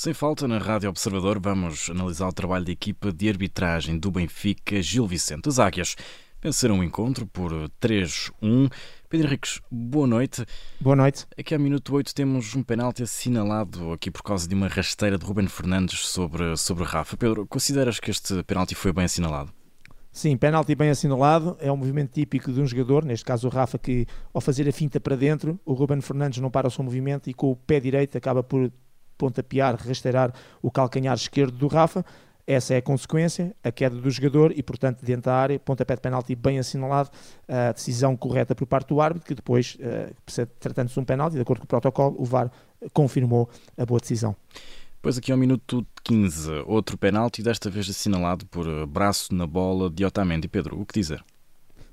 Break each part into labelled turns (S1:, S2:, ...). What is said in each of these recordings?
S1: Sem falta, na Rádio Observador vamos analisar o trabalho da equipa de arbitragem do Benfica, Gil Vicente. Os Águias venceram o encontro por 3-1. Pedro Henriques, boa noite.
S2: Boa noite.
S1: Aqui ao minuto 8 temos um penalti assinalado aqui por causa de uma rasteira de Ruben Fernandes sobre, sobre Rafa. Pedro, consideras que este penalti foi bem assinalado?
S2: Sim, penalti bem assinalado, é um movimento típico de um jogador, neste caso o Rafa, que ao fazer a finta para dentro, o Ruben Fernandes não para o seu movimento e com o pé direito acaba por pontapear, rasteirar o calcanhar esquerdo do Rafa. Essa é a consequência, a queda do jogador e, portanto, dentro da área, pontapé de penalti bem assinalado, a decisão correta por parte do árbitro, que depois, eh, tratando-se de um penalti, de acordo com o protocolo, o VAR confirmou a boa decisão.
S1: Pois aqui ao minuto 15, outro penalti, desta vez assinalado por eh, braço na bola de Otamendi. Pedro, o que dizer?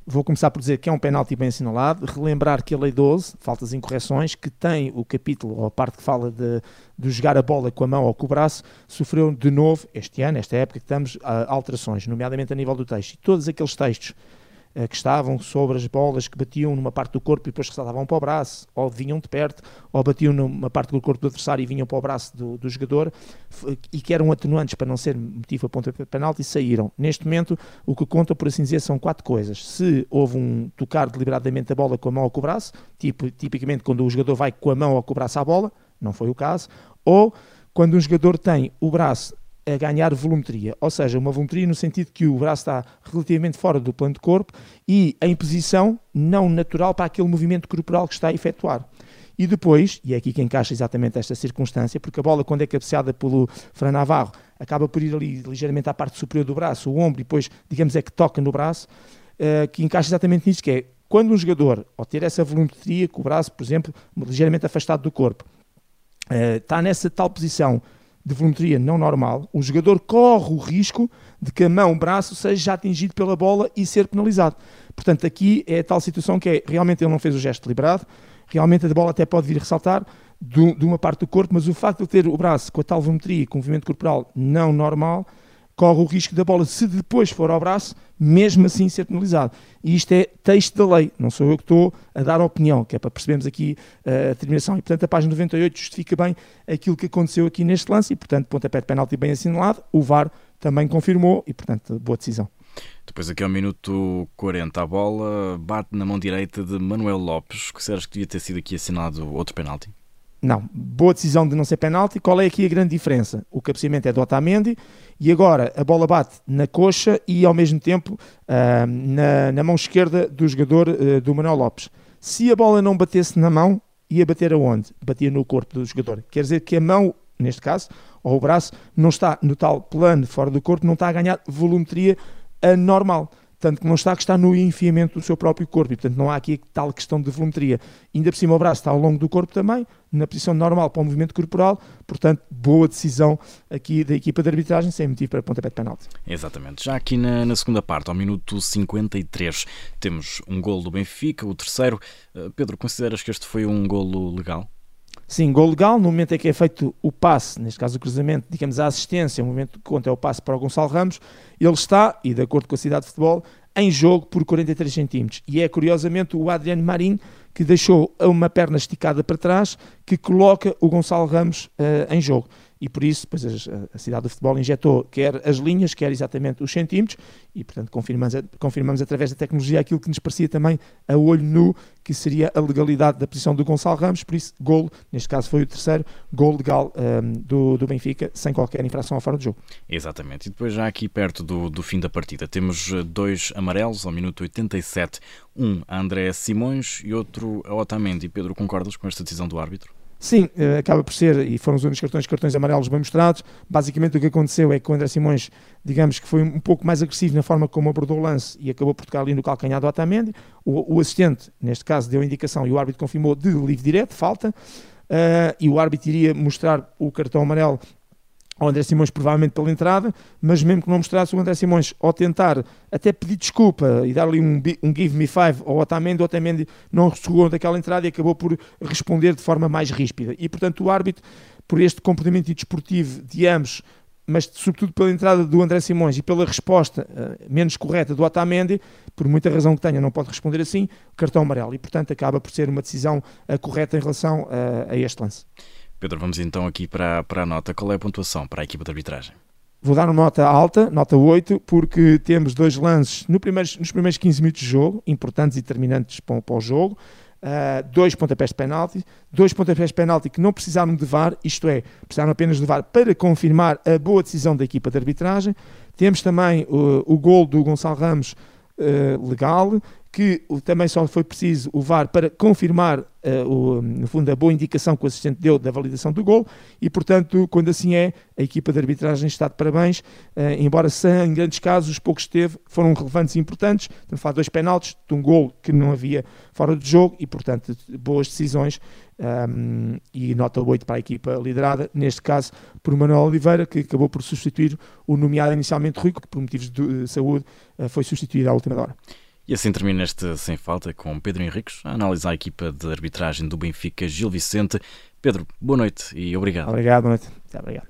S2: Vou começar por dizer que é um penalti bem assinalado, relembrar que a Lei 12, faltas e incorreções, que tem o capítulo ou a parte que fala de, de jogar a bola com a mão ou com o braço, sofreu de novo, este ano, esta época, que estamos, alterações, nomeadamente a nível do texto. E todos aqueles textos que estavam sobre as bolas que batiam numa parte do corpo e depois ressaltavam para o braço, ou vinham de perto, ou batiam numa parte do corpo do adversário e vinham para o braço do, do jogador, e que eram atenuantes para não ser motivo a ponta de penalti, saíram. Neste momento, o que conta, por assim dizer, são quatro coisas. Se houve um tocar deliberadamente a bola com a mão ou com o braço, tipo, tipicamente quando o jogador vai com a mão ou com o braço à bola, não foi o caso, ou quando um jogador tem o braço a ganhar volumetria, ou seja, uma volumetria no sentido que o braço está relativamente fora do plano de corpo e em posição não natural para aquele movimento corporal que está a efetuar. E depois, e é aqui que encaixa exatamente esta circunstância, porque a bola, quando é cabeceada pelo Fran Navarro, acaba por ir ali ligeiramente à parte superior do braço, o ombro, e depois, digamos, é que toca no braço, uh, que encaixa exatamente nisto, que é quando um jogador, ao ter essa volumetria, com o braço, por exemplo, ligeiramente afastado do corpo, uh, está nessa tal posição de volumetria não normal, o jogador corre o risco de que a mão, o braço, seja atingido pela bola e ser penalizado. Portanto, aqui é a tal situação que é, realmente ele não fez o gesto deliberado, realmente a bola até pode vir a ressaltar de, de uma parte do corpo, mas o facto de ter o braço com a tal volumetria e com o movimento corporal não normal, corre o risco da bola, se depois for ao braço, mesmo assim ser penalizado. E isto é texto da lei, não sou eu que estou a dar opinião, que é para percebermos aqui uh, a terminação. E, portanto, a página 98 justifica bem aquilo que aconteceu aqui neste lance e, portanto, pontapé de penalti bem assinalado, o VAR também confirmou e, portanto, boa decisão.
S1: Depois aqui ao minuto 40 a bola bate na mão direita de Manuel Lopes, que será que devia ter sido aqui assinado outro penalti?
S2: Não, boa decisão de não ser penalti. Qual é aqui a grande diferença? O cabeceamento é do Otamendi e agora a bola bate na coxa e ao mesmo tempo uh, na, na, mão esquerda do jogador uh, do Manuel Lopes. Se a bola não batesse na mão, ia bater aonde? Batia no corpo do jogador. Quer dizer que a mão, neste caso, ou o braço, não está no tal plano fora do corpo, não está a ganhar volumetria anormal tanto que não está que está no enfiamento do seu próprio corpo, e portanto não há aqui tal questão de volumetria. Ainda por cima o braço está ao longo do corpo também, na posição normal para o movimento corporal, portanto boa decisão aqui da equipa de arbitragem, sem motivo para pontapé de penalti.
S1: Exatamente. Já aqui na, na, segunda parte, ao minuto 53, temos um golo do Benfica, o terceiro. Uh, Pedro, consideras que este foi um golo legal?
S2: Sim, gol legal, no momento em que é feito o passe, neste caso o cruzamento, digamos a assistência, o momento que conta é o passe para o Gonçalo Ramos, ele está, e de acordo com a cidade de futebol, em jogo por 43 centímetros. E é curiosamente o Adriano Marinho que deixou uma perna esticada para trás que coloca o Gonçalo Ramos uh, em jogo e por isso depois a, a, cidade do futebol injetou quer as linhas, quer exatamente os centímetros e portanto confirmamos, confirmamos através da tecnologia aquilo que nos parecia também a olho nu que seria a legalidade da posição do Gonçalo Ramos, por isso gol, neste caso foi o terceiro gol legal um, do, do Benfica, sem qualquer infração ao fora do jogo.
S1: Exatamente, e depois já aqui perto do, do fim da partida temos eh, dois amarelos ao minuto 87, um a André Simões e outro a Otamendi. Pedro, concordas com esta decisão do árbitro?
S2: Sim, eh, acaba por ser, e foram os únicos cartões, cartões amarelos bem mostrados. Basicamente o que aconteceu é que o André Simões, digamos que foi um pouco mais agressivo na forma como abordou o lance e acabou por tocar ali no calcanhar do Otamendi. O, o assistente, neste caso, deu a indicação e o árbitro confirmou de livre direto, falta. Uh, e o árbitro iria mostrar o cartão amarelo ao André Simões provavelmente pela entrada, mas mesmo que não mostrasse o André Simões ao tentar até pedir desculpa e dar ali um, um give me five ao Otamendi, o Otamendi não chegou daquela entrada e acabou por responder de forma mais ríspida. E portanto o árbitro, por este comportamento desportivo de ambos, mas sobretudo pela entrada do André Simões e pela resposta uh, menos correta do Otamendi, por muita razão que tenha, não pode responder assim, cartão amarelo. E portanto acaba por ser uma decisão uh, correta em relação uh, a este lance.
S1: Pedro, vamos então aqui para, para a nota. Qual é a pontuação para a equipa de arbitragem?
S2: Vou dar uma nota alta, nota 8, porque temos dois lances no primeiros, nos primeiros 15 minutos de jogo, importantes e determinantes para, para o jogo. Uh, dois pontapés de penalti, dois pontapés de penalti que não precisaram de VAR, isto é, precisaram apenas de VAR para confirmar a boa decisão da equipa de arbitragem. Temos também uh, o gol do Gonçalo Ramos uh, legal, que também só foi preciso o VAR para confirmar, uh, o, no fundo, a boa indicação que o assistente deu da validação do gol e, portanto, quando assim é, a equipa de arbitragem está de parabéns, uh, embora em grandes casos os poucos que teve foram relevantes e importantes, falar de dois penaltis, de um gol que não havia fora de jogo e, portanto, boas decisões um, e nota 8 para a equipa liderada, neste caso por Manuel Oliveira, que acabou por substituir o nomeado inicialmente Rui, que por motivos de saúde uh, foi substituído à última hora.
S1: E assim termina este Sem Falta com Pedro Henriques a analisar a equipa de arbitragem do Benfica, Gil Vicente. Pedro, boa noite e obrigado.
S2: Obrigado, boa noite. Obrigado.